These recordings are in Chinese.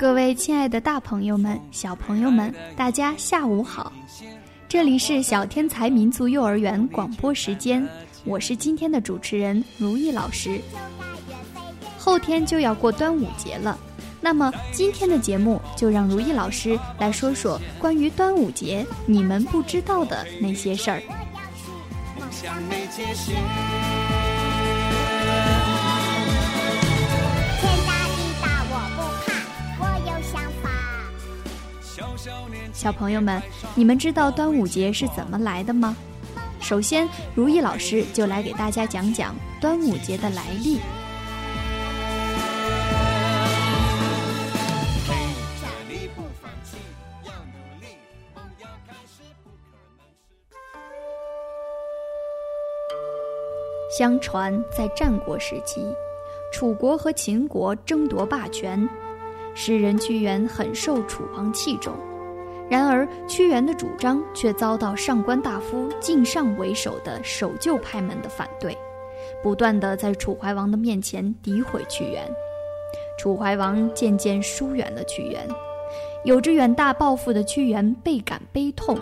各位亲爱的大朋友们、小朋友们，大家下午好！这里是小天才民族幼儿园广播时间，我是今天的主持人如意老师。后天就要过端午节了，那么今天的节目就让如意老师来说说关于端午节你们不知道的那些事儿。小朋友们，你们知道端午节是怎么来的吗？首先，如意老师就来给大家讲讲端午节的来历。相传，在战国时期，楚国和秦国争夺霸权，诗人屈原很受楚王器重。然而，屈原的主张却遭到上官大夫靳尚为首的守旧派们的反对，不断的在楚怀王的面前诋毁屈原。楚怀王渐渐疏远了屈原，有着远大抱负的屈原倍感悲痛，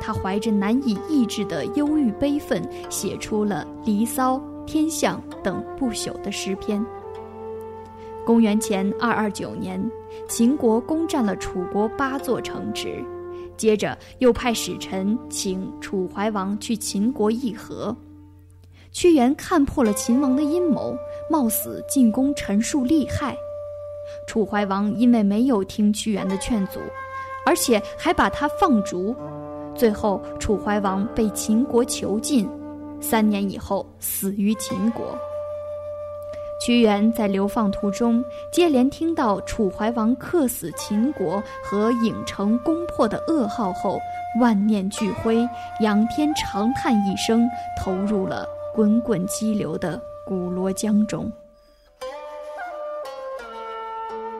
他怀着难以抑制的忧郁悲愤，写出了《离骚》《天象》等不朽的诗篇。公元前二二九年，秦国攻占了楚国八座城池，接着又派使臣请楚怀王去秦国议和。屈原看破了秦王的阴谋，冒死进攻陈述利害。楚怀王因为没有听屈原的劝阻，而且还把他放逐，最后楚怀王被秦国囚禁，三年以后死于秦国。屈原在流放途中，接连听到楚怀王客死秦国和郢城攻破的噩耗后，万念俱灰，仰天长叹一声，投入了滚滚激流的古罗江中。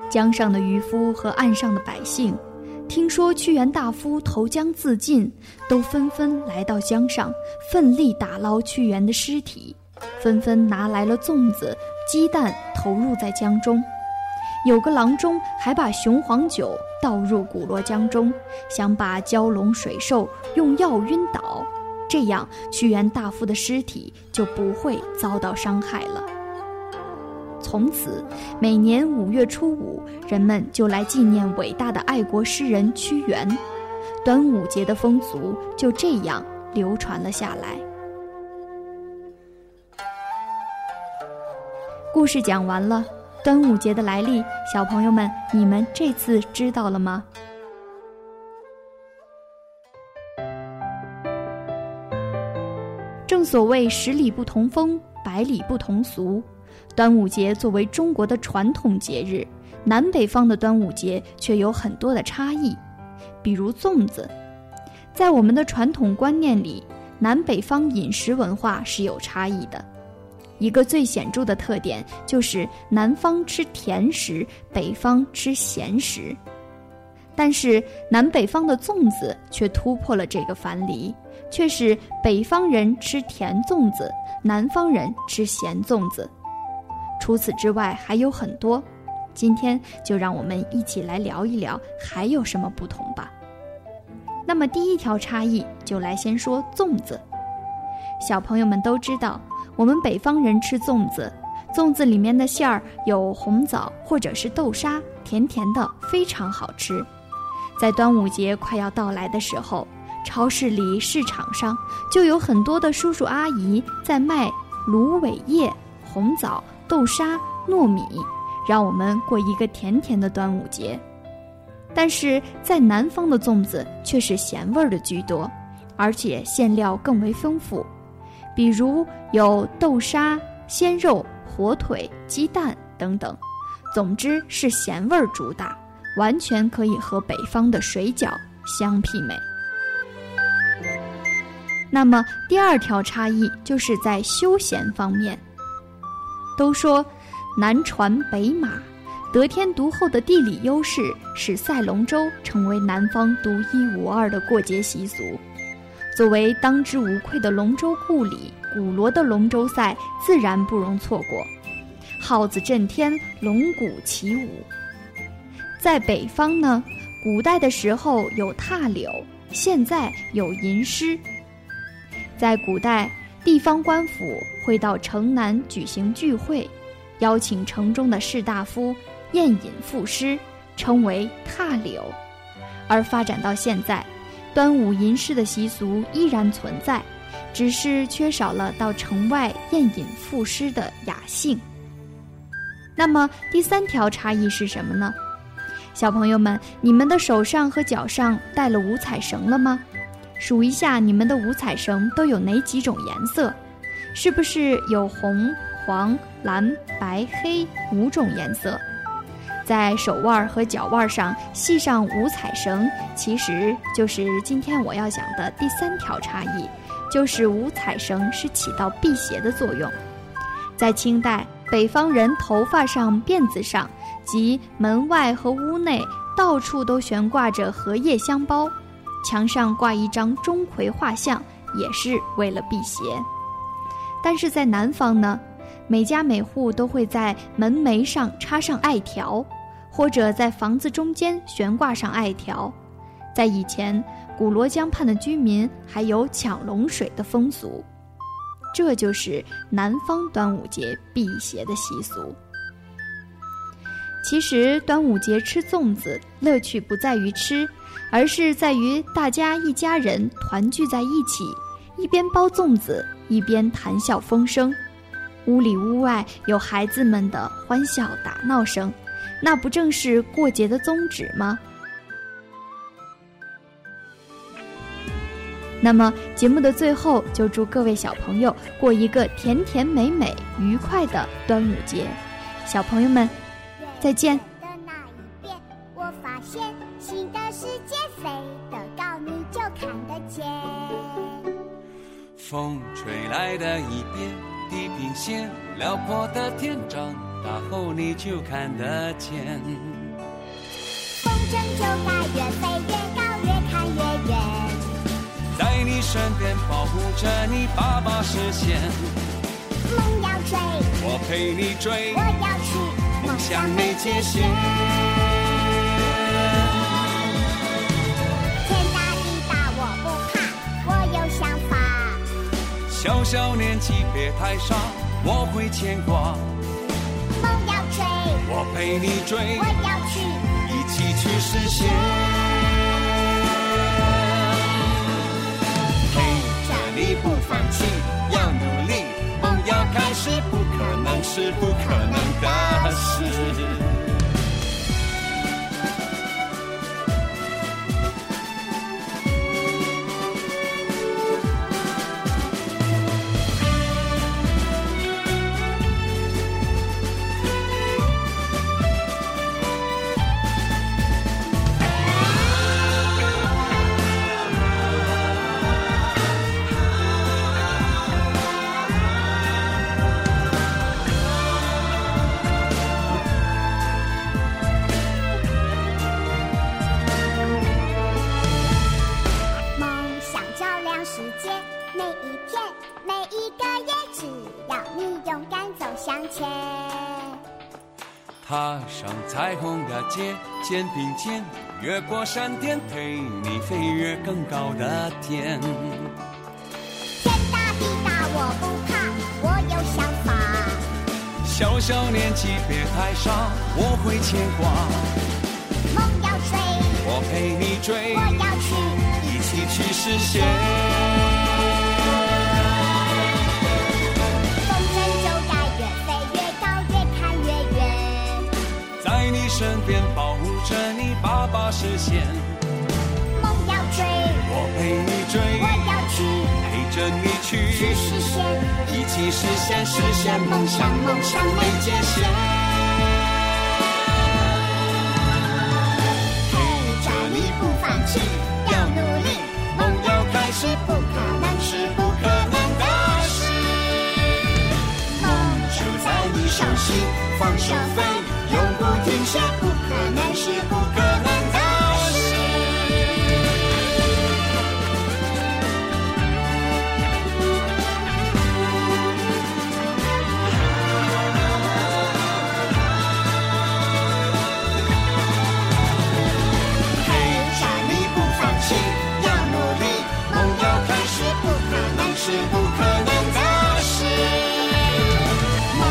江上的渔夫和岸上的百姓，听说屈原大夫投江自尽，都纷纷来到江上，奋力打捞屈原的尸体，纷纷拿来了粽子。鸡蛋投入在江中，有个郎中还把雄黄酒倒入古罗江中，想把蛟龙水兽用药晕倒，这样屈原大夫的尸体就不会遭到伤害了。从此，每年五月初五，人们就来纪念伟大的爱国诗人屈原，端午节的风俗就这样流传了下来。故事讲完了，端午节的来历，小朋友们，你们这次知道了吗？正所谓十里不同风，百里不同俗。端午节作为中国的传统节日，南北方的端午节却有很多的差异。比如粽子，在我们的传统观念里，南北方饮食文化是有差异的。一个最显著的特点就是南方吃甜食，北方吃咸食。但是南北方的粽子却突破了这个樊篱，却是北方人吃甜粽子，南方人吃咸粽子。除此之外还有很多，今天就让我们一起来聊一聊还有什么不同吧。那么第一条差异就来先说粽子，小朋友们都知道。我们北方人吃粽子，粽子里面的馅儿有红枣或者是豆沙，甜甜的，非常好吃。在端午节快要到来的时候，超市里、市场上就有很多的叔叔阿姨在卖芦苇叶、红枣、豆沙、糯米，让我们过一个甜甜的端午节。但是在南方的粽子却是咸味儿的居多，而且馅料更为丰富。比如有豆沙、鲜肉、火腿、鸡蛋等等，总之是咸味儿主打，完全可以和北方的水饺相媲美。那么第二条差异就是在休闲方面。都说南船北马，得天独厚的地理优势使赛龙舟成为南方独一无二的过节习俗。作为当之无愧的龙舟故里，鼓锣的龙舟赛自然不容错过。号子震天，龙鼓起舞。在北方呢，古代的时候有踏柳，现在有吟诗。在古代，地方官府会到城南举行聚会，邀请城中的士大夫宴饮赋诗，称为踏柳。而发展到现在，端午吟诗的习俗依然存在，只是缺少了到城外宴饮赋诗的雅兴。那么第三条差异是什么呢？小朋友们，你们的手上和脚上带了五彩绳了吗？数一下你们的五彩绳都有哪几种颜色？是不是有红、黄、蓝、白、黑五种颜色？在手腕和脚腕上系上五彩绳，其实就是今天我要讲的第三条差异，就是五彩绳是起到辟邪的作用。在清代，北方人头发上、辫子上及门外和屋内到处都悬挂着荷叶香包，墙上挂一张钟馗画像，也是为了辟邪。但是在南方呢？每家每户都会在门楣上插上艾条，或者在房子中间悬挂上艾条。在以前，古罗江畔的居民还有抢龙水的风俗。这就是南方端午节辟邪的习俗。其实，端午节吃粽子乐趣不在于吃，而是在于大家一家人团聚在一起，一边包粽子，一边谈笑风生。屋里屋外有孩子们的欢笑打闹声，那不正是过节的宗旨吗？那么节目的最后，就祝各位小朋友过一个甜甜美美、愉快的端午节。小朋友们，再见。的那一边，我发现新的世界飞得高，你就看得见。风吹来的一边。地平线辽阔的天，长大后你就看得见。风筝就该越飞越高，越看越远。在你身边保护着你，爸爸实现。梦要追，我陪你追。我要去，梦想没界限。小小年纪别太傻，我会牵挂。梦要追，我陪你追。我要去，一起去实现。陪着你不放弃，要努力，梦要开始，不可能是不可能的事。上彩虹的街，肩并肩，越过山巅，陪你飞越更高的天。天大地大我不怕，我有想法。小小年纪别太傻，我会牵挂。梦要追，我陪你追。我要去，一起去实现。梦要追，我陪你追；我要去，陪着你去。去实现，一起实现，实现梦想，梦想没界限。不放弃，要努力，梦要开始，不可能不可能的事。就在你手心，放手飞，永不停歇。是不可能的事。梦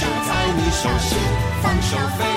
就在你手心放手飞。